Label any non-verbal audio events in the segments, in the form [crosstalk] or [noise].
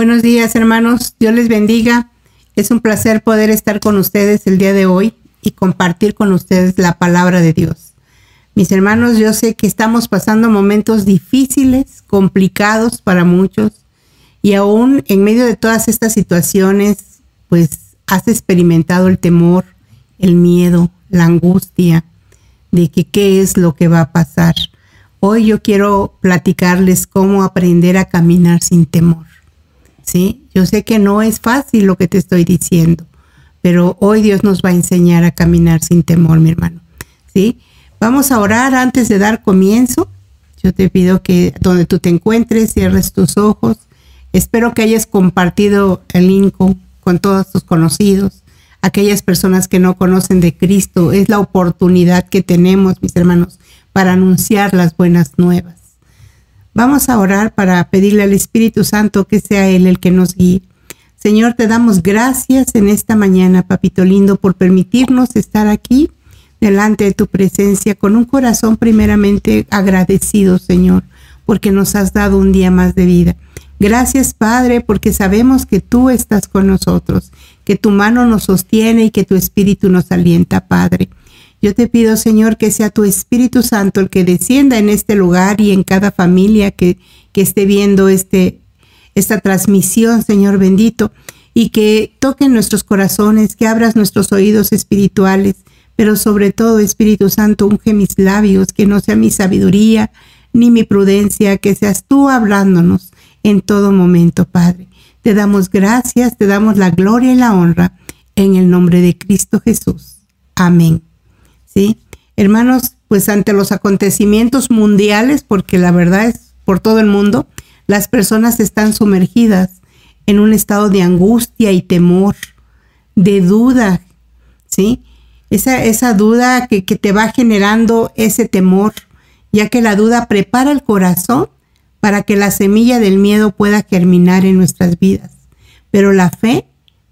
Buenos días, hermanos. Dios les bendiga. Es un placer poder estar con ustedes el día de hoy y compartir con ustedes la palabra de Dios. Mis hermanos, yo sé que estamos pasando momentos difíciles, complicados para muchos, y aún en medio de todas estas situaciones, pues has experimentado el temor, el miedo, la angustia de que qué es lo que va a pasar. Hoy yo quiero platicarles cómo aprender a caminar sin temor. ¿Sí? Yo sé que no es fácil lo que te estoy diciendo, pero hoy Dios nos va a enseñar a caminar sin temor, mi hermano. ¿Sí? Vamos a orar antes de dar comienzo. Yo te pido que donde tú te encuentres, cierres tus ojos. Espero que hayas compartido el link con todos tus conocidos, aquellas personas que no conocen de Cristo. Es la oportunidad que tenemos, mis hermanos, para anunciar las buenas nuevas. Vamos a orar para pedirle al Espíritu Santo que sea Él el que nos guíe. Señor, te damos gracias en esta mañana, papito lindo, por permitirnos estar aquí delante de tu presencia con un corazón primeramente agradecido, Señor, porque nos has dado un día más de vida. Gracias, Padre, porque sabemos que tú estás con nosotros, que tu mano nos sostiene y que tu espíritu nos alienta, Padre. Yo te pido, Señor, que sea tu Espíritu Santo el que descienda en este lugar y en cada familia que, que esté viendo este, esta transmisión, Señor bendito, y que toque nuestros corazones, que abras nuestros oídos espirituales, pero sobre todo, Espíritu Santo, unge mis labios, que no sea mi sabiduría ni mi prudencia, que seas tú hablándonos en todo momento, Padre. Te damos gracias, te damos la gloria y la honra en el nombre de Cristo Jesús. Amén. ¿Sí? Hermanos, pues ante los acontecimientos mundiales, porque la verdad es por todo el mundo, las personas están sumergidas en un estado de angustia y temor, de duda, ¿sí? Esa, esa duda que, que te va generando ese temor, ya que la duda prepara el corazón para que la semilla del miedo pueda germinar en nuestras vidas. Pero la fe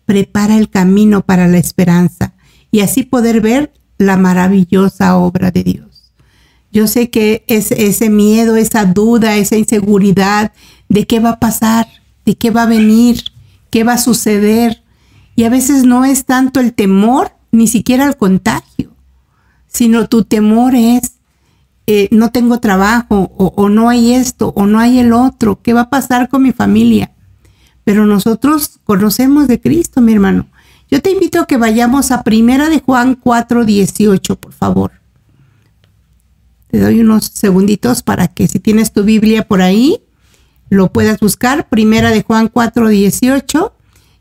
prepara el camino para la esperanza y así poder ver la maravillosa obra de Dios. Yo sé que es ese miedo, esa duda, esa inseguridad de qué va a pasar, de qué va a venir, qué va a suceder. Y a veces no es tanto el temor, ni siquiera el contagio, sino tu temor es eh, no tengo trabajo o, no hay esto o no hay el otro, ¿qué va a pasar con mi familia? Pero nosotros conocemos de Cristo, mi hermano. Yo te invito a que vayamos a Primera de Juan 4, 18, por favor. Te doy unos segunditos para que si tienes tu Biblia por ahí, lo puedas buscar. Primera de Juan 4, 18.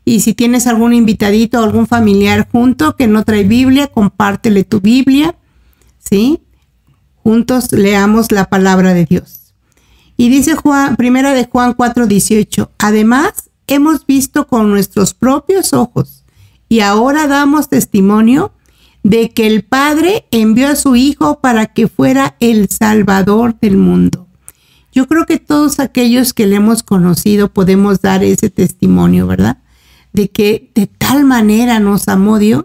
Y si tienes algún invitadito o algún familiar junto que no trae Biblia, compártele tu Biblia. ¿Sí? Juntos leamos la palabra de Dios. Y dice Juan, primera de Juan 4:18, además hemos visto con nuestros propios ojos y ahora damos testimonio de que el Padre envió a su Hijo para que fuera el Salvador del mundo. Yo creo que todos aquellos que le hemos conocido podemos dar ese testimonio, ¿verdad? De que de tal manera nos amó Dios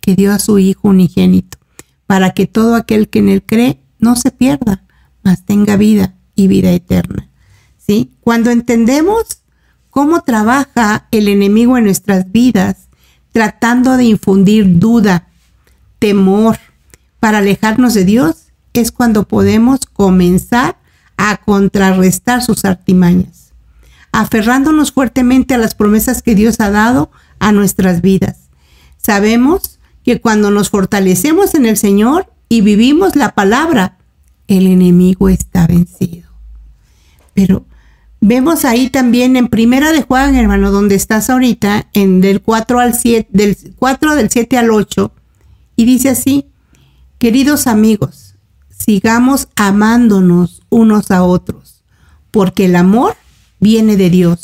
que dio a su Hijo unigénito, para que todo aquel que en él cree no se pierda, mas tenga vida y vida eterna. ¿Sí? Cuando entendemos cómo trabaja el enemigo en nuestras vidas, tratando de infundir duda, temor, para alejarnos de Dios, es cuando podemos comenzar a contrarrestar sus artimañas, aferrándonos fuertemente a las promesas que Dios ha dado a nuestras vidas. Sabemos que cuando nos fortalecemos en el Señor, y vivimos la palabra, el enemigo está vencido. Pero vemos ahí también en Primera de Juan, hermano, donde estás ahorita, en del 4 al 7, del 4 del 7 al 8, y dice así: Queridos amigos, sigamos amándonos unos a otros, porque el amor viene de Dios.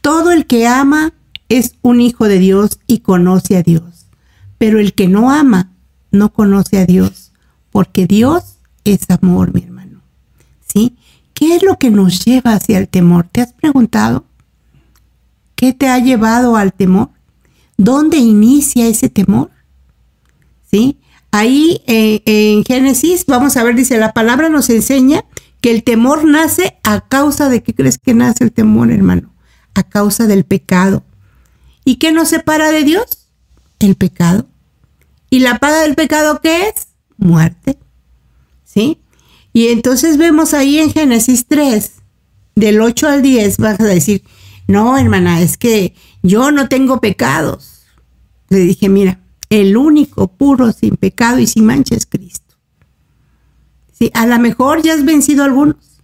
Todo el que ama es un hijo de Dios y conoce a Dios. Pero el que no ama no conoce a Dios, porque Dios es amor, mi hermano. ¿Sí? ¿Qué es lo que nos lleva hacia el temor? ¿Te has preguntado? ¿Qué te ha llevado al temor? ¿Dónde inicia ese temor? ¿Sí? Ahí eh, en Génesis, vamos a ver, dice, la palabra nos enseña que el temor nace a causa de qué crees que nace el temor, hermano. a causa del pecado. ¿Y qué nos separa de Dios? El pecado. ¿Y la paga del pecado qué es? Muerte. ¿Sí? Y entonces vemos ahí en Génesis 3, del 8 al 10, vas a decir, no, hermana, es que yo no tengo pecados. Le dije, mira, el único puro, sin pecado y sin mancha es Cristo. Sí, a lo mejor ya has vencido algunos,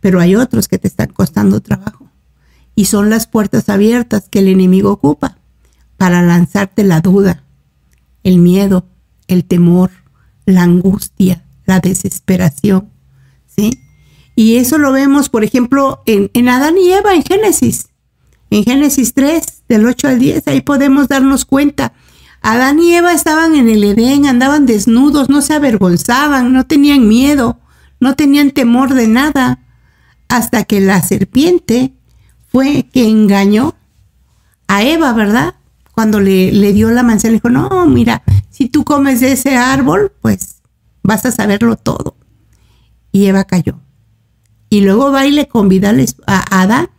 pero hay otros que te están costando trabajo. Y son las puertas abiertas que el enemigo ocupa para lanzarte la duda, el miedo, el temor, la angustia, la desesperación. ¿Sí? Y eso lo vemos, por ejemplo, en, en Adán y Eva en Génesis. En Génesis 3, del 8 al 10, ahí podemos darnos cuenta. Adán y Eva estaban en el Edén, andaban desnudos, no se avergonzaban, no tenían miedo, no tenían temor de nada, hasta que la serpiente fue que engañó a Eva, ¿verdad? Cuando le, le dio la manzana, le dijo, no, mira, si tú comes de ese árbol, pues vas a saberlo todo. Y Eva cayó. Y luego va y le convida a Adán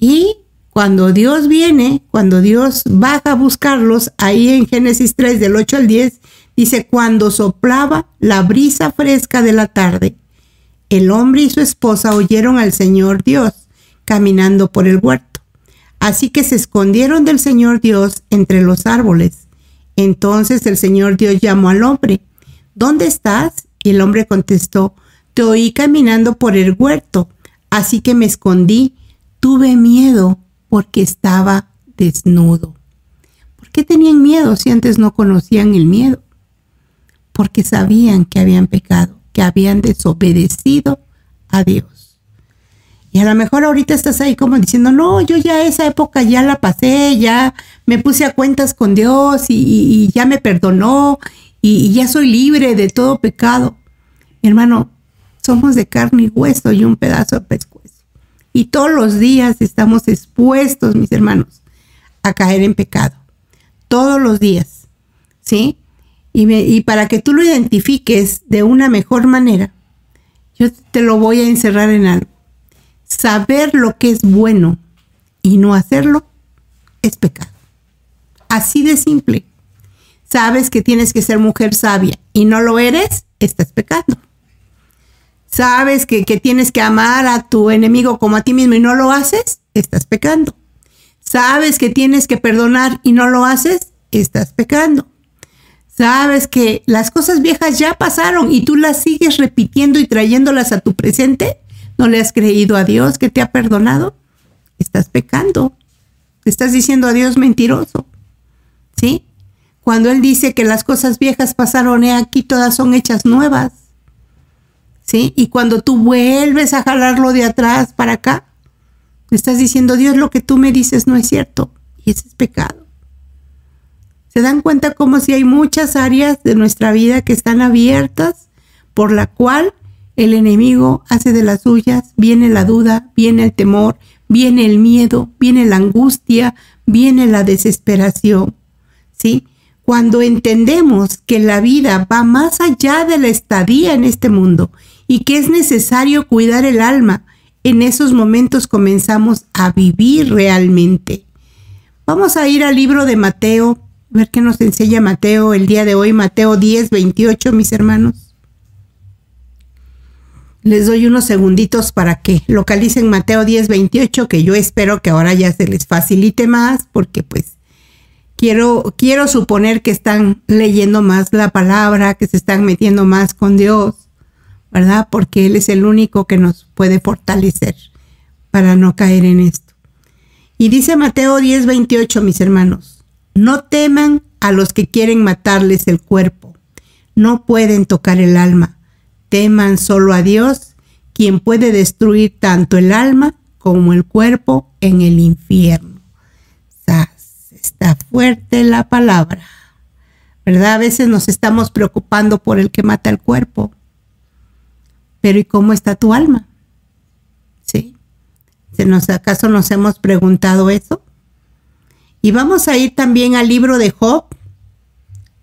y cuando Dios viene, cuando Dios baja a buscarlos, ahí en Génesis 3 del 8 al 10, dice, cuando soplaba la brisa fresca de la tarde, el hombre y su esposa oyeron al Señor Dios caminando por el huerto. Así que se escondieron del Señor Dios entre los árboles. Entonces el Señor Dios llamó al hombre, ¿dónde estás? Y el hombre contestó, te oí caminando por el huerto, así que me escondí Tuve miedo porque estaba desnudo. ¿Por qué tenían miedo si antes no conocían el miedo? Porque sabían que habían pecado, que habían desobedecido a Dios. Y a lo mejor ahorita estás ahí como diciendo, no, yo ya esa época ya la pasé, ya me puse a cuentas con Dios y, ya me perdonó y, ya soy libre de todo pecado. Hermano, somos de carne y hueso y un pedazo de pescuezo y todos los días estamos expuestos, mis hermanos, a caer en pecado. Todos los días. ¿Sí? Y, y para que tú lo identifiques de una mejor manera, yo te lo voy a encerrar en algo. Saber lo que es bueno y no hacerlo es pecado. Así de simple. Sabes que tienes que ser mujer sabia y no lo eres, estás pecando sabes que, tienes que amar a tu enemigo como a ti mismo y no lo haces, estás pecando. Sabes que tienes que perdonar y no lo haces, estás pecando. Sabes que las cosas viejas ya pasaron y tú las sigues repitiendo y trayéndolas a tu presente. ¿No le has creído a Dios que te ha perdonado? Estás pecando. estás diciendo a Dios mentiroso. ¿Sí? Cuando Él dice que las cosas viejas pasaron, he aquí todas son hechas nuevas. Y cuando tú vuelves a jalarlo de atrás para acá, estás diciendo, Dios, lo que tú me dices no es cierto. Y ese es pecado. Se dan cuenta como si hay muchas áreas de nuestra vida que están abiertas por la cual el enemigo hace de las suyas, viene la duda, viene el temor, viene el miedo, viene la angustia, viene la desesperación. ¿Sí? Cuando entendemos que la vida va más allá de la estadía en este mundo y que es necesario cuidar el alma, en esos momentos comenzamos a vivir realmente. Vamos a ir al libro de Mateo, ver qué nos enseña Mateo el día de hoy, Mateo 10, 28, mis hermanos. Les doy unos segunditos para que localicen Mateo 10, 28, que yo espero que ahora ya se les facilite más, porque pues quiero, suponer que están leyendo más la palabra, que se están metiendo más con Dios ¿verdad? Porque Él es el único que nos puede fortalecer para no caer en esto. Y dice Mateo 10, 28, mis hermanos, no teman a los que quieren matarles el cuerpo, no pueden tocar el alma, teman solo a Dios, quien puede destruir tanto el alma como el cuerpo en el infierno. Está fuerte la palabra, ¿verdad? A veces nos estamos preocupando por el que mata el cuerpo, pero ¿y cómo está tu alma? ¿Sí? ¿Se nos, ¿Acaso nos hemos preguntado eso? Y vamos a ir también al libro de Job,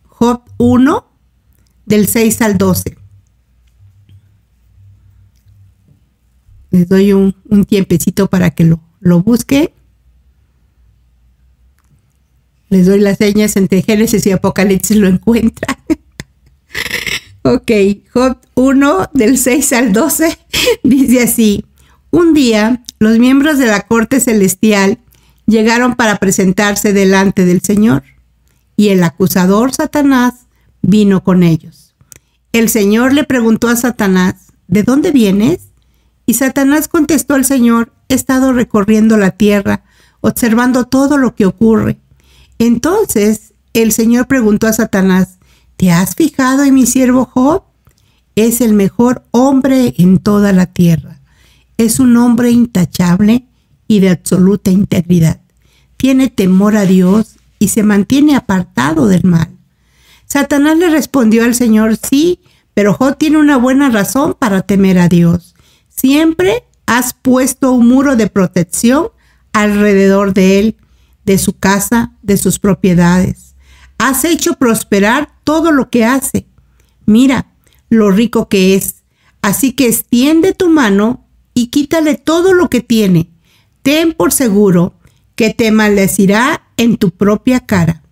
Job 1, del 6 al 12. Les doy un, tiempecito para que lo, lo. Les doy las señas entre Génesis y Apocalipsis, lo encuentran. [laughs] ok, Job 1 del 6 al 12 [laughs] dice así, un día los miembros de la corte celestial llegaron para presentarse delante del Señor y el acusador Satanás vino con ellos. El Señor le preguntó a Satanás, ¿de dónde vienes? Y Satanás contestó al Señor, he estado recorriendo la tierra, observando todo lo que ocurre. Entonces el Señor preguntó a Satanás, ¿te has fijado en mi siervo Job? Es el mejor hombre en toda la tierra. Es un hombre intachable y de absoluta integridad. Tiene temor a Dios y se mantiene apartado del mal. Satanás le respondió al Señor, sí, pero Job tiene una buena razón para temer a Dios. Siempre has puesto un muro de protección alrededor de él, de su casa, de sus propiedades. Has hecho prosperar todo lo que hace. Mira lo rico que es. Así que extiende tu mano y quítale todo lo que tiene. Ten por seguro que te maldecirá en tu propia cara.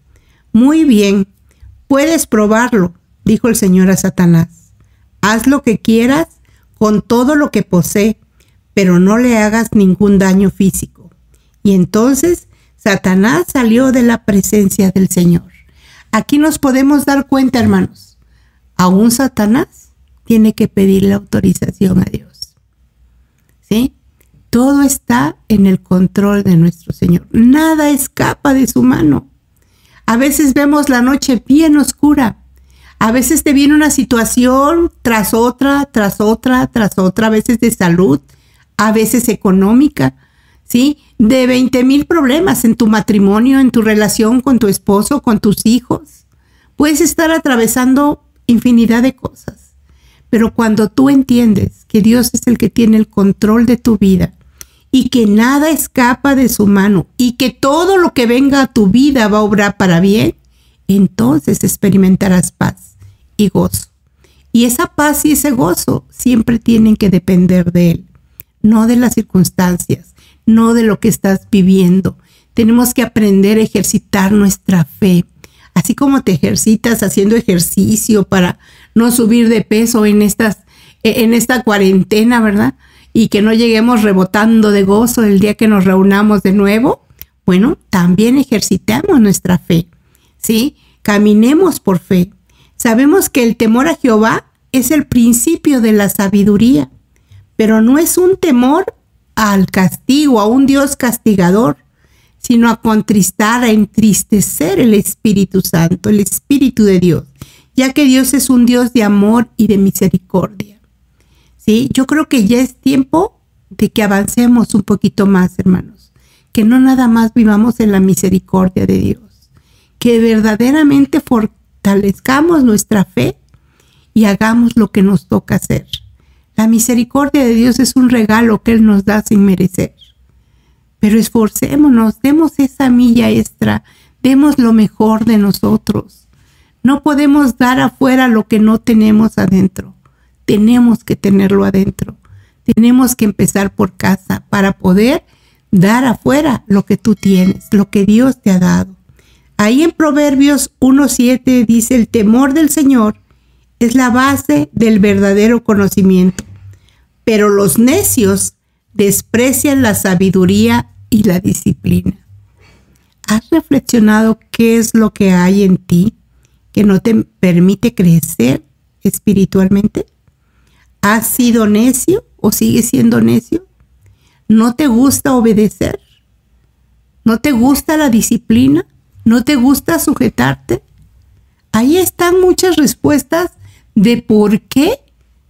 Muy bien, puedes probarlo, dijo el Señor a Satanás. Haz lo que quieras con todo lo que posee, pero no le hagas ningún daño físico. Y entonces Satanás salió de la presencia del Señor. Aquí nos podemos dar cuenta, hermanos, aún Satanás tiene que pedirle autorización a Dios. ¿Sí? Todo está en el control de nuestro Señor. Nada escapa de su mano. A veces vemos la noche bien oscura. A veces te viene una situación tras otra, tras otra, tras otra, a veces de salud, a veces económica, ¿sí? De 20 mil problemas en tu matrimonio, en tu relación con tu esposo, con tus hijos. Puedes estar atravesando infinidad de cosas. Pero cuando tú entiendes que Dios es el que tiene el control de tu vida, y que nada escapa de su mano y que todo lo que venga a tu vida va a obrar para bien, entonces experimentarás paz y gozo. Y esa paz y ese gozo siempre tienen que depender de Él, no de las circunstancias, no de lo que estás viviendo. Tenemos que aprender a ejercitar nuestra fe, así como te ejercitas haciendo ejercicio para no subir de peso en estas en esta cuarentena, ¿verdad? y que no lleguemos rebotando de gozo el día que nos reunamos de nuevo, bueno, también ejercitamos nuestra fe, ¿sí? Caminemos por fe. Sabemos que el temor a Jehová es el principio de la sabiduría, pero no es un temor al castigo, a un Dios castigador, sino a contristar, a entristecer el Espíritu Santo, el Espíritu de Dios, ya que Dios es un Dios de amor y de misericordia. ¿sí? Yo creo que ya es tiempo de que avancemos un poquito más, hermanos, que no nada más vivamos en la misericordia de Dios, que verdaderamente fortalezcamos nuestra fe y hagamos lo que nos toca hacer. La misericordia de Dios es un regalo que Él nos da sin merecer. Pero esforcémonos, demos esa milla extra, demos lo mejor de nosotros. No podemos dar afuera lo que no tenemos adentro tenemos que tenerlo adentro. Tenemos que empezar por casa para poder dar afuera lo que tú tienes, lo que Dios te ha dado. Ahí en Proverbios 1.7 dice, el temor del Señor es la base del verdadero conocimiento, pero los necios desprecian la sabiduría y la disciplina. ¿Has reflexionado qué es lo que hay en ti que no te permite crecer espiritualmente? ¿Has sido necio o sigues siendo necio? ¿No te gusta obedecer? ¿No te gusta la disciplina? ¿No te gusta sujetarte? Ahí están muchas respuestas de por qué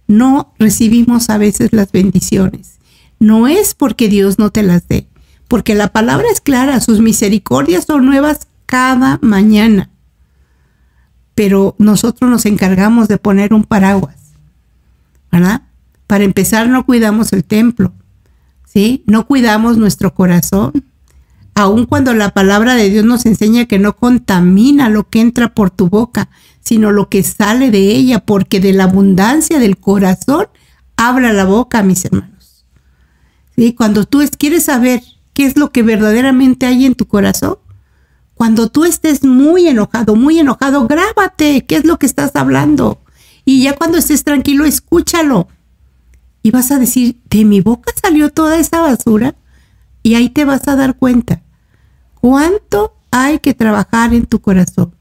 no recibimos a veces las bendiciones. No es porque Dios no te las dé, porque la palabra es clara, sus misericordias son nuevas cada mañana. Pero nosotros nos encargamos de poner un paraguas ¿verdad? Para empezar, no cuidamos el templo, ¿sí? No cuidamos nuestro corazón. Aun cuando la palabra de Dios nos enseña que no contamina lo que entra por tu boca, sino lo que sale de ella, porque de la abundancia del corazón habla la boca, mis hermanos. ¿Sí? Cuando tú quieres saber qué es lo que verdaderamente hay en tu corazón. Cuando tú estés muy enojado, muy enojado, grábate qué es lo que estás hablando. Y ya cuando estés tranquilo, escúchalo. Y vas a decir, de mi boca salió toda esa basura. Y ahí te vas a dar cuenta cuánto hay que trabajar en tu corazón.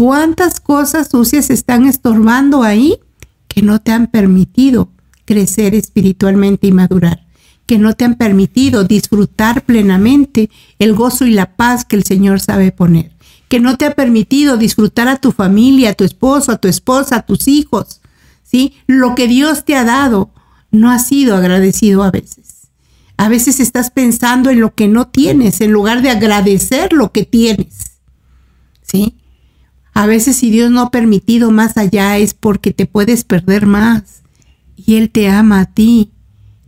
Cuántas cosas sucias están estorbando ahí que no te han permitido crecer espiritualmente y madurar que no te han permitido disfrutar plenamente el gozo y la paz que el Señor sabe poner, que no te ha permitido disfrutar a tu familia, a tu esposo, a tu esposa, a tus hijos, ¿sí? Lo que Dios te ha dado no ha sido agradecido a veces. A veces estás pensando en lo que no tienes en lugar de agradecer lo que tienes, ¿sí? A veces si Dios no ha permitido más allá es porque te puedes perder más y Él te ama a ti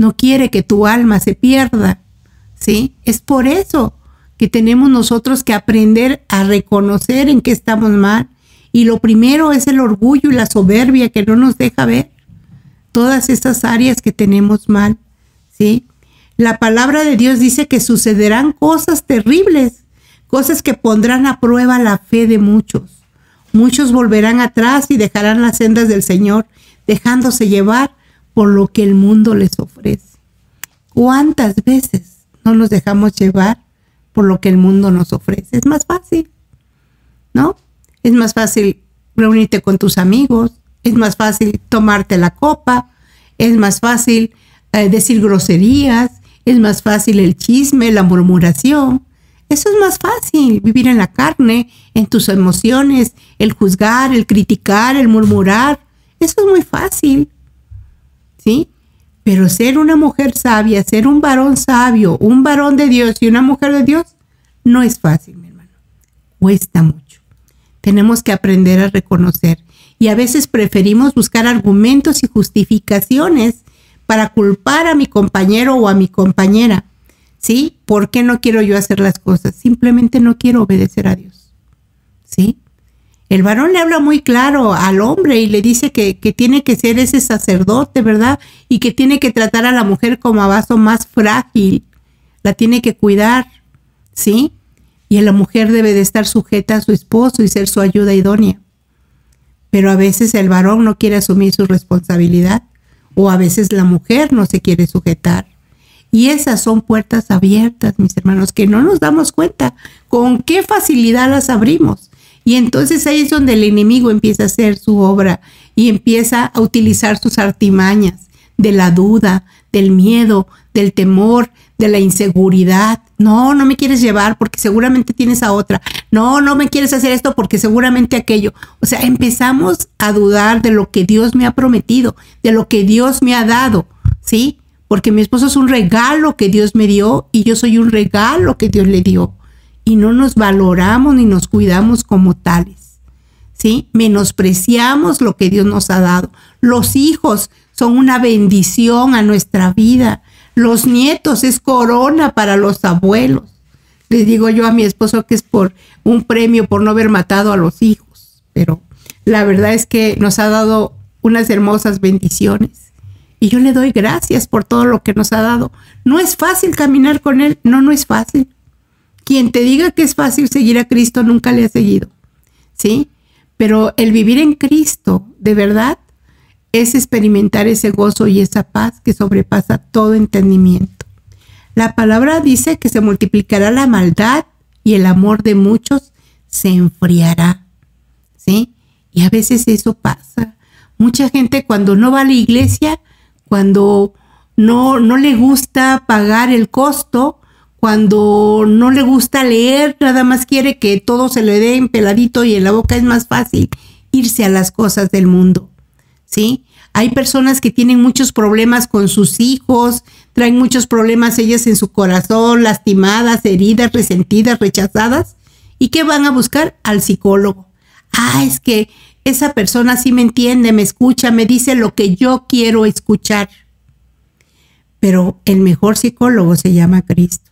no quiere que tu alma se pierda, ¿sí? Es por eso que tenemos nosotros que aprender a reconocer en qué estamos mal. Y lo primero es el orgullo y la soberbia que no nos deja ver todas esas áreas que tenemos mal, ¿sí? La palabra de Dios dice que sucederán cosas terribles, cosas que pondrán a prueba la fe de muchos. Muchos volverán atrás y dejarán las sendas del Señor, dejándose llevar por lo que el mundo les ofrece. ¿Cuántas veces no nos dejamos llevar por lo que el mundo nos ofrece? Es más fácil, ¿no? Es más fácil reunirte con tus amigos, es más fácil tomarte la copa, es más fácil eh, decir groserías, es más fácil el chisme, la murmuración. Eso es más fácil, vivir en la carne, en tus emociones, el juzgar, el criticar, el murmurar. Eso es muy fácil. ¿sí? Pero ser una mujer sabia, ser un varón sabio, un varón de Dios y una mujer de Dios, no es fácil, mi hermano. Cuesta mucho. Tenemos que aprender a reconocer. Y a veces preferimos buscar argumentos y justificaciones para culpar a mi compañero o a mi compañera. ¿Sí? ¿Por qué no quiero yo hacer las cosas? Simplemente no quiero obedecer a Dios. ¿Sí? el varón le habla muy claro al hombre y le dice que, tiene que ser ese sacerdote, ¿verdad? Y que tiene que tratar a la mujer como a vaso más frágil, la tiene que cuidar, ¿sí? Y la mujer debe de estar sujeta a su esposo y ser su ayuda idónea. Pero a veces el varón no quiere asumir su responsabilidad o a veces la mujer no se quiere sujetar. Y esas son puertas abiertas, mis hermanos, que no nos damos cuenta con qué facilidad las abrimos. Y entonces ahí es donde el enemigo empieza a hacer su obra y empieza a utilizar sus artimañas de la duda, del miedo, del temor, de la inseguridad. No, no me quieres llevar porque seguramente tienes a otra. No, no me quieres hacer esto porque seguramente aquello. O sea, empezamos a dudar de lo que Dios me ha prometido, de lo que Dios me ha dado, ¿sí? Porque mi esposo es un regalo que Dios me dio y yo soy un regalo que Dios le dio y no nos valoramos ni nos cuidamos como tales. ¿Sí? Menospreciamos lo que Dios nos ha dado. Los hijos son una bendición a nuestra vida. Los nietos es corona para los abuelos. Les digo yo a mi esposo que es por un premio por no haber matado a los hijos, pero la verdad es que nos ha dado unas hermosas bendiciones. Y yo le doy gracias por todo lo que nos ha dado. No es fácil caminar con Él, no, no es fácil. Quien te diga que es fácil seguir a Cristo nunca le ha seguido, ¿sí? Pero el vivir en Cristo, de verdad, es experimentar ese gozo y esa paz que sobrepasa todo entendimiento. La palabra dice que se multiplicará la maldad y el amor de muchos se enfriará, ¿sí? Y a veces eso pasa. Mucha gente cuando no va a la iglesia, cuando no, no le gusta pagar el costo, cuando no le gusta leer, nada más quiere que todo se le dé en peladito y en la boca es más fácil irse a las cosas del mundo. ¿Sí? Hay personas que tienen muchos problemas con sus hijos, traen muchos problemas ellas en su corazón, lastimadas, heridas, resentidas, rechazadas. ¿Y qué van a buscar? Al psicólogo. Ah, es que esa persona sí me entiende, me escucha, me dice lo que yo quiero escuchar. Pero el mejor psicólogo se llama Cristo.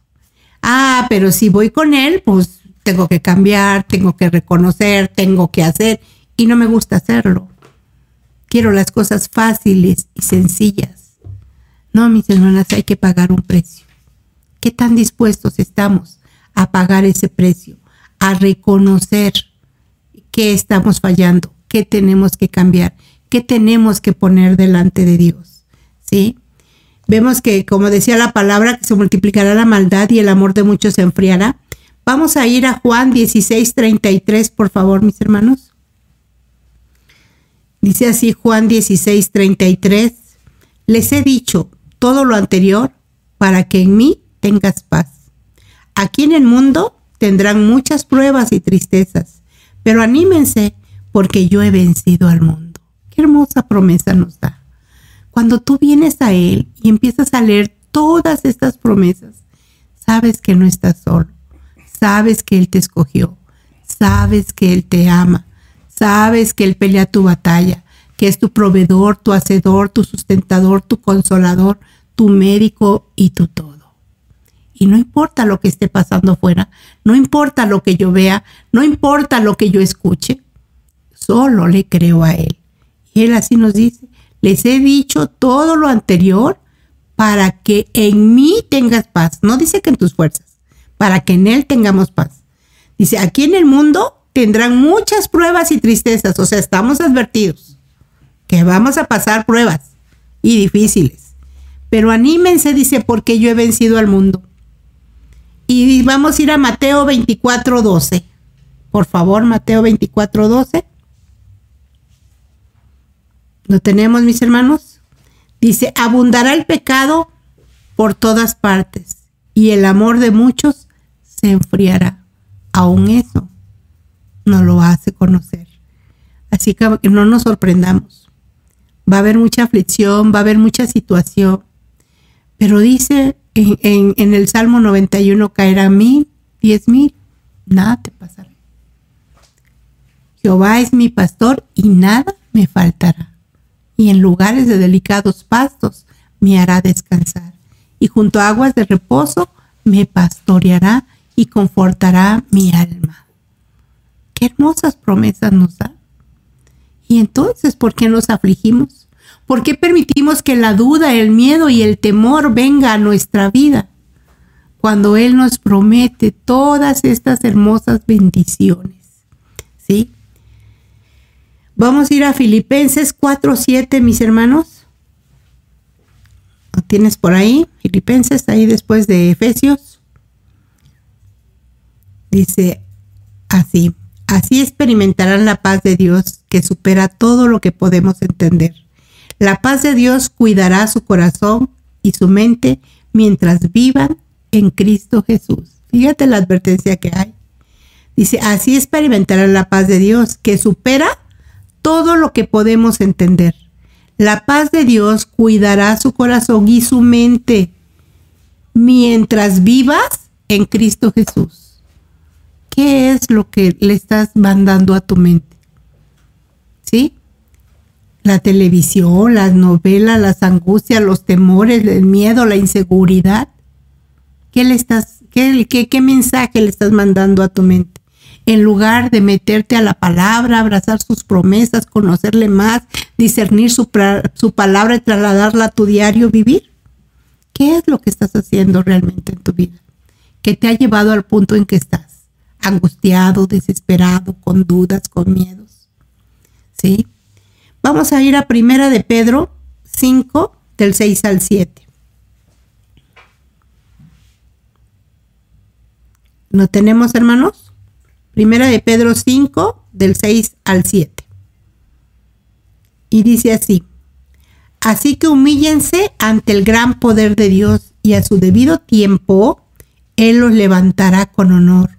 Ah, pero si voy con él, pues tengo que cambiar, tengo que reconocer, tengo que hacer y no me gusta hacerlo. Quiero las cosas fáciles y sencillas. No, mis hermanas, hay que pagar un precio. ¿Qué tan dispuestos estamos a pagar ese precio? A reconocer qué estamos fallando, qué tenemos que cambiar, qué tenemos que poner delante de Dios. ¿Sí? Vemos que, como decía la palabra, se multiplicará la maldad y el amor de muchos se enfriará. Vamos a ir a Juan 16, 33, por favor, mis hermanos. Dice así Juan 16, 33. Les he dicho todo lo anterior para que en mí tengas paz. Aquí en el mundo tendrán muchas pruebas y tristezas, pero anímense porque yo he vencido al mundo. Qué hermosa promesa nos da. Cuando tú vienes a Él y empiezas a leer todas estas promesas, sabes que no estás solo, sabes que Él te escogió, sabes que Él te ama, sabes que Él pelea tu batalla, que es tu proveedor, tu hacedor, tu sustentador, tu consolador, tu médico y tu todo. Y no importa lo que esté pasando afuera, no importa lo que yo vea, no importa lo que yo escuche, solo le creo a Él. Y Él así nos dice, les he dicho todo lo anterior para que en mí tengas paz. No dice que en tus fuerzas, para que en Él tengamos paz. Dice, aquí en el mundo tendrán muchas pruebas y tristezas, o sea, estamos advertidos que vamos a pasar pruebas y difíciles. Pero anímense, dice, porque yo he vencido al mundo. Y vamos a ir a Mateo 24, 12. Por favor, Mateo 24, 12. ¿Lo tenemos, mis hermanos? Dice, abundará el pecado por todas partes y el amor de muchos se enfriará. Aún eso no lo hace conocer. Así que no nos sorprendamos. Va a haber mucha aflicción, va a haber mucha situación. Pero dice en, en el Salmo 91, caerá mil, diez mil, nada te pasará. Jehová es mi pastor y nada me faltará y en lugares de delicados pastos me hará descansar, y junto a aguas de reposo me pastoreará y confortará mi alma. Qué hermosas promesas nos da. Y entonces, ¿por qué nos afligimos? ¿Por qué permitimos que la duda, el miedo y el temor venga a nuestra vida? Cuando Él nos promete todas estas hermosas bendiciones. ¿Sí? Vamos a ir a Filipenses 4.7, mis hermanos. ¿Lo tienes por ahí? Filipenses, ahí después de Efesios. Dice así, así experimentarán la paz de Dios que supera todo lo que podemos entender. La paz de Dios cuidará su corazón y su mente mientras vivan en Cristo Jesús. Fíjate la advertencia que hay. Dice, así experimentarán la paz de Dios que supera todo lo que podemos entender. La paz de Dios cuidará su corazón y su mente mientras vivas en Cristo Jesús. ¿Qué es lo que le estás mandando a tu mente? ¿Sí? La televisión, las novelas, las angustias, los temores, el miedo, la inseguridad. ¿Qué le estás, qué, mensaje le estás mandando a tu mente? En lugar de meterte a la palabra, abrazar sus promesas, conocerle más, discernir su, palabra y trasladarla a tu diario vivir? ¿Qué es lo que estás haciendo realmente en tu vida? ¿Qué te ha llevado al punto en que estás? Angustiado, desesperado, con dudas, con miedos. ¿Sí? Vamos a ir a Primera de Pedro 5, del 6 al 7. ¿No tenemos, hermanos? Primera de Pedro 5, del 6 al 7. Y dice así, así que humíllense ante el gran poder de Dios y a su debido tiempo Él los levantará con honor.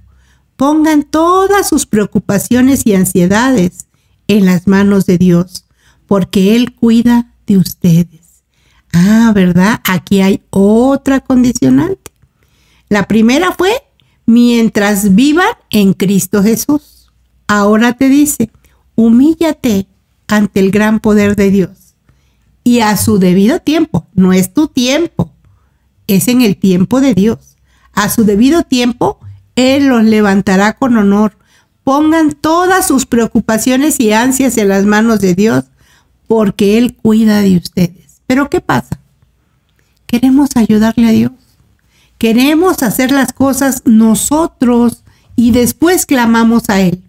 Pongan todas sus preocupaciones y ansiedades en las manos de Dios, porque Él cuida de ustedes. Ah, ¿verdad? Aquí hay otra condicionante. La primera fue mientras vivan en Cristo Jesús. Ahora te dice, humíllate ante el gran poder de Dios y a su debido tiempo, no es tu tiempo, es en el tiempo de Dios. A su debido tiempo, Él los levantará con honor. Pongan todas sus preocupaciones y ansias en las manos de Dios, porque Él cuida de ustedes. Pero ¿qué pasa? Queremos ayudarle a Dios Queremos hacer las cosas nosotros y después clamamos a Él.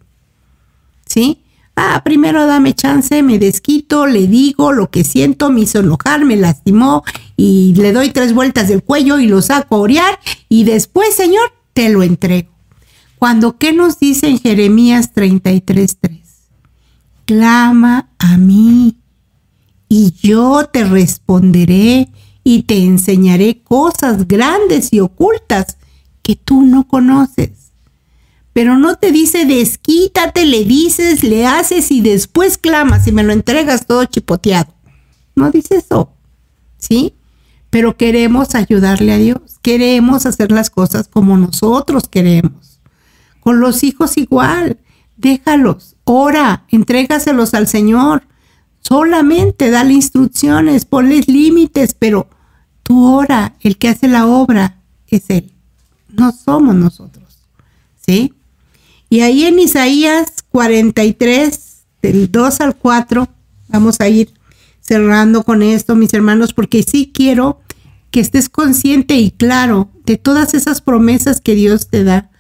¿Sí? Ah, primero dame chance, me desquito, le digo lo que siento, me hizo enojar, me lastimó y le doy tres vueltas del cuello y lo saco a orear y después, Señor, te lo entrego. Cuando, ¿qué nos dice en Jeremías 33.3? Clama a mí y yo te responderé y te enseñaré cosas grandes y ocultas que tú no conoces. Pero no te dice desquítate, le dices, le haces y después clamas y me lo entregas todo chipoteado. No dice eso, ¿sí? Pero queremos ayudarle a Dios, queremos hacer las cosas como nosotros queremos. Con los hijos igual, déjalos, ora, entrégaselos al Señor. Solamente dale instrucciones, ponles límites, pero tú ora, el que hace la obra es Él, no somos nosotros. ¿Sí? Y ahí en Isaías 43, del 2 al 4, vamos a ir cerrando con esto, mis hermanos, porque sí quiero que estés consciente y claro de todas esas promesas que Dios te da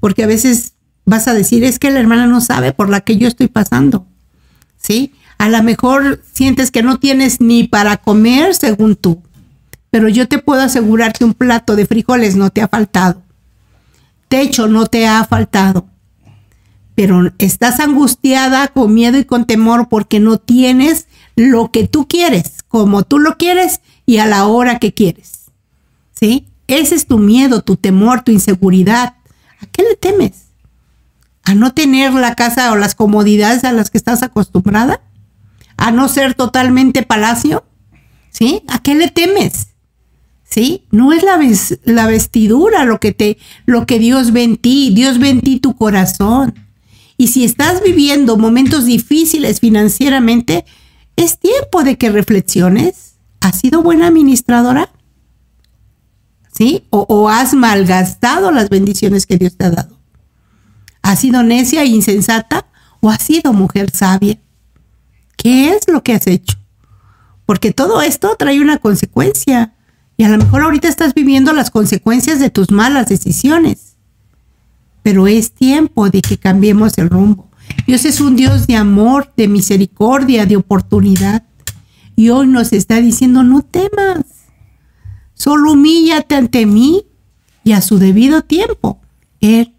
porque a veces vas a decir, es que la hermana no sabe por la que yo estoy pasando, ¿sí? A lo mejor sientes que no tienes ni para comer según tú, pero yo te puedo asegurar que un plato de frijoles no te ha faltado, techo no te ha faltado, pero estás angustiada con miedo y con temor porque no tienes lo que tú quieres, como tú lo quieres y a la hora que quieres, ¿sí? Ese es tu miedo, tu temor, tu inseguridad. ¿A qué le temes? ¿A no tener la casa o las comodidades a las que estás acostumbrada? ¿A no ser totalmente palacio? ¿Sí? ¿A qué le temes? ¿Sí? No es la, la vestidura lo que, te, lo que Dios ve en ti. Dios ve en ti tu corazón. Y si estás viviendo momentos difíciles financieramente, es tiempo de que reflexiones. ¿Has sido buena administradora? ¿sí? O, has malgastado las bendiciones que Dios te ha dado. ¿Has sido necia e insensata o has sido mujer sabia? ¿Qué es lo que has hecho? Porque todo esto trae una consecuencia. Y a lo mejor ahorita estás viviendo las consecuencias de tus malas decisiones. Pero es tiempo de que cambiemos el rumbo. Dios es un Dios de amor, de misericordia, de oportunidad. Y hoy nos está diciendo, no temas. Solo humíllate ante mí y a su debido tiempo Él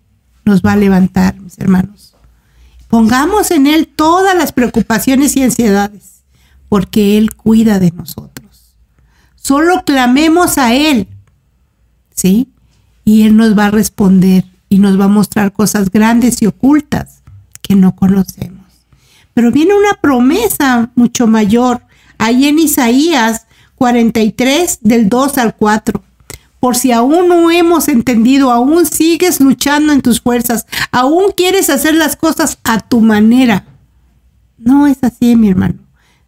nos va a levantar, mis hermanos. Pongamos en Él todas las preocupaciones y ansiedades, porque Él cuida de nosotros. Solo clamemos a Él, ¿sí? Y Él nos va a responder y nos va a mostrar cosas grandes y ocultas que no conocemos. Pero viene una promesa mucho mayor. Ahí en Isaías 43 del 2 al 4. Por si aún no hemos entendido, aún sigues luchando en tus fuerzas, aún quieres hacer las cosas a tu manera. No es así, mi hermano.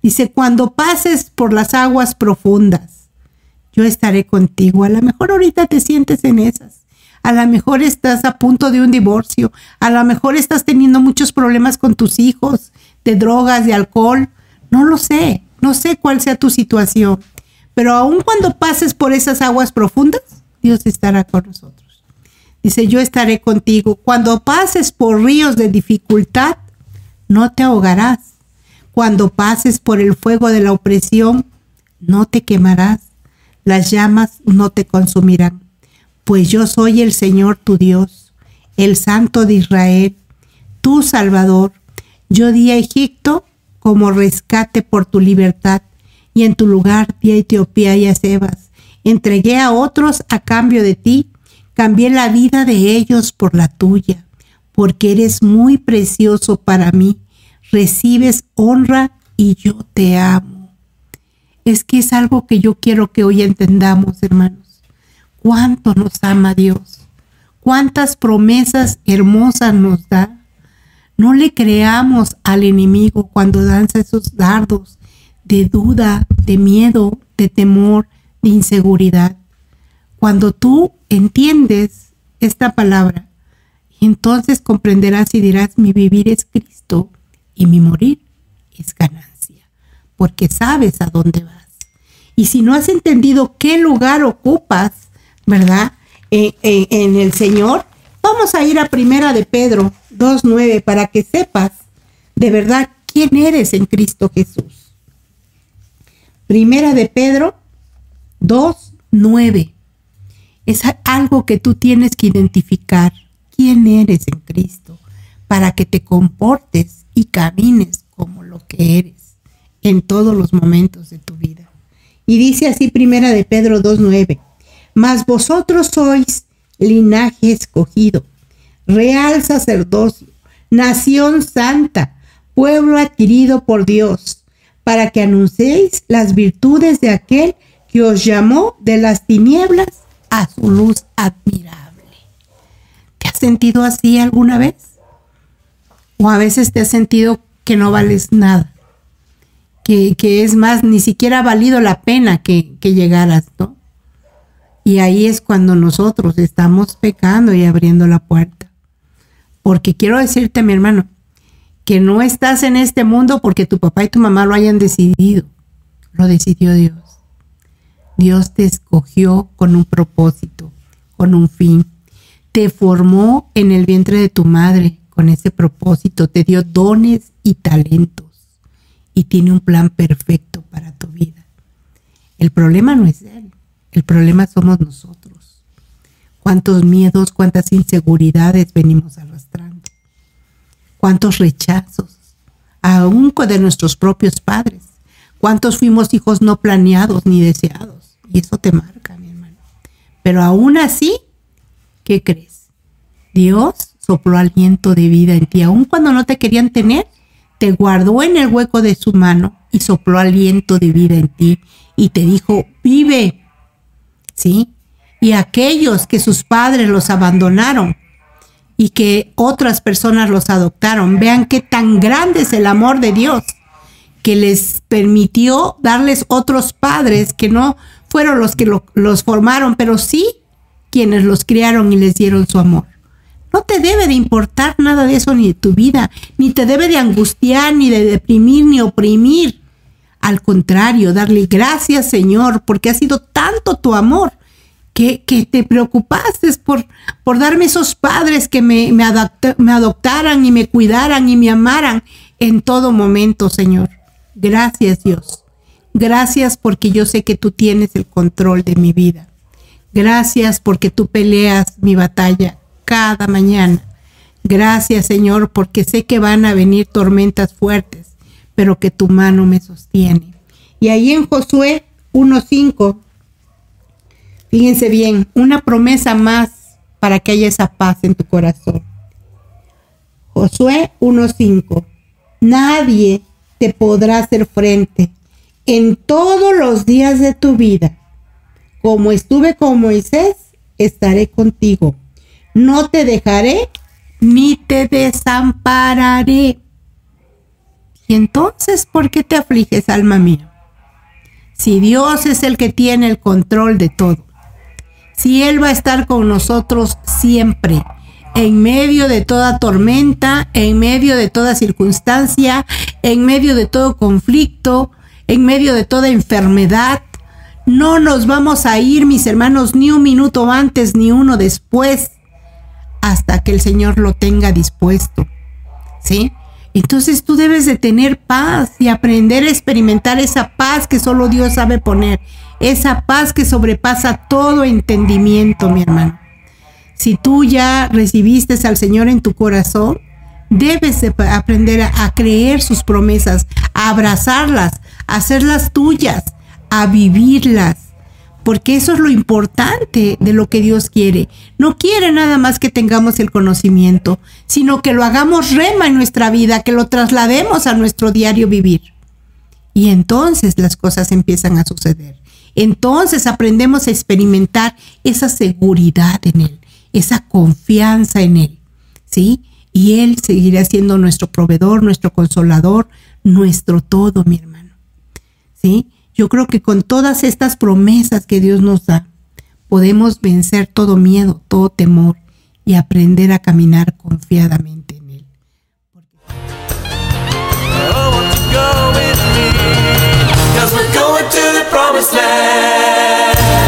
Dice, cuando pases por las aguas profundas, yo estaré contigo. A lo mejor ahorita te sientes en esas. A lo mejor estás a punto de un divorcio. A lo mejor estás teniendo muchos problemas con tus hijos, de drogas, de alcohol. No lo sé. No sé cuál sea tu situación. Pero aun cuando pases por esas aguas profundas, Dios estará con nosotros. Dice, yo estaré contigo. Cuando pases por ríos de dificultad, no te ahogarás. Cuando pases por el fuego de la opresión, no te quemarás. Las llamas no te consumirán. Pues yo soy el Señor tu Dios, el Santo de Israel, tu Salvador. Yo di a Egipto como rescate por tu libertad y en tu lugar di Etiopía y a Sebas. Entregué a otros a cambio de ti, cambié la vida de ellos por la tuya, porque eres muy precioso para mí, recibes honra y yo te amo. Es que es algo que yo quiero que hoy entendamos, hermanos. Cuánto nos ama Dios, cuántas promesas hermosas nos da. No le creamos al enemigo cuando danza esos dardos de duda, de miedo, de temor, de inseguridad. Cuando tú entiendes esta palabra, entonces comprenderás y dirás, mi vivir es Cristo y mi morir es ganancia, porque sabes a dónde vas. Y si no has entendido qué lugar ocupas, ¿verdad? en, el Señor, vamos a ir a Primera de Pedro 2.9 para que sepas de verdad quién eres en Cristo Jesús. Primera de Pedro 2.9. Es algo que tú tienes que identificar quién eres en Cristo para que te comportes y camines como lo que eres en todos los momentos de tu vida. Y dice así primera de Pedro 2.9, mas vosotros sois linaje escogido, real sacerdocio, nación santa, pueblo adquirido por Dios, para que anunciéis las virtudes de aquel que os llamó de las tinieblas a su luz admirable. ¿Te has sentido así alguna vez? ¿O a veces te has sentido que no vales nada? que, es más, ni siquiera ha valido la pena que, que llegaras, ¿no? Y ahí es cuando nosotros estamos pecando y abriendo la puerta. Porque quiero decirte, mi hermano, que no estás en este mundo porque tu papá y tu mamá lo hayan decidido. Lo decidió Dios. Dios te escogió con un propósito, con un fin. Te formó en el vientre de tu madre con ese propósito. Te dio dones y talentos y tiene un plan perfecto para tu vida. El problema no es Él, el problema somos nosotros. Cuántos miedos, cuántas inseguridades venimos arrastrando. Cuántos rechazos, aún de nuestros propios padres. Cuántos fuimos hijos no planeados ni deseados. Y eso te marca, mi hermano. Pero aún así, ¿qué crees? Dios sopló aliento de vida en ti, aun cuando no te querían tener, te guardó en el hueco de su mano y sopló aliento de vida en ti y te dijo, vive. ¿Sí? Y aquellos que sus padres los abandonaron y que otras personas los adoptaron, vean qué tan grande es el amor de Dios que les permitió darles otros padres que no fueron los que los formaron, pero sí quienes los criaron y les dieron su amor. No te debe de importar nada de eso ni de tu vida, ni te debe de angustiar, ni de deprimir, ni oprimir. Al contrario, darle gracias Señor, porque ha sido tanto tu amor que, te preocupaste por, por darme esos padres que me, me, me adoptaran y me cuidaran y me amaran en todo momento, Señor. Gracias Dios. Gracias porque yo sé que tú tienes el control de mi vida. Gracias porque tú peleas mi batalla cada mañana. Gracias Señor, porque sé que van a venir tormentas fuertes, pero que tu mano me sostiene. Y ahí en Josué 1.5, fíjense bien, una promesa más para que haya esa paz en tu corazón. Josué 1.5, nadie te podrá hacer frente en todos los días de tu vida. Como estuve con Moisés, estaré contigo no te dejaré ni te desampararé. Y entonces, ¿por qué te afliges, alma mía? Si Dios es el que tiene el control de todo, si Él va a estar con nosotros siempre, en medio de toda tormenta, en medio de toda circunstancia, en medio de todo conflicto, en medio de toda enfermedad, no nos vamos a ir, mis hermanos, ni un minuto antes ni uno después hasta que el Señor lo tenga dispuesto. ¿Sí? Entonces tú debes de tener paz y aprender a experimentar esa paz que solo Dios sabe poner. Esa paz que sobrepasa todo entendimiento, mi hermano. Si tú ya recibiste al Señor en tu corazón, debes de aprender a, a creer sus promesas, a abrazarlas, a hacerlas tuyas, a vivirlas porque eso es lo importante de lo que Dios quiere. No quiere nada más que tengamos el conocimiento, sino que lo hagamos rema en nuestra vida, que lo traslademos a nuestro diario vivir. Y entonces las cosas empiezan a suceder. Entonces aprendemos a experimentar esa seguridad en Él, esa confianza en Él, ¿sí? Y Él seguirá siendo nuestro proveedor, nuestro consolador, nuestro todo, mi hermano, ¿sí? Yo creo que con todas estas promesas que Dios nos da, podemos vencer todo miedo, todo temor y aprender a caminar confiadamente en Él. Cause we're going to the promised land.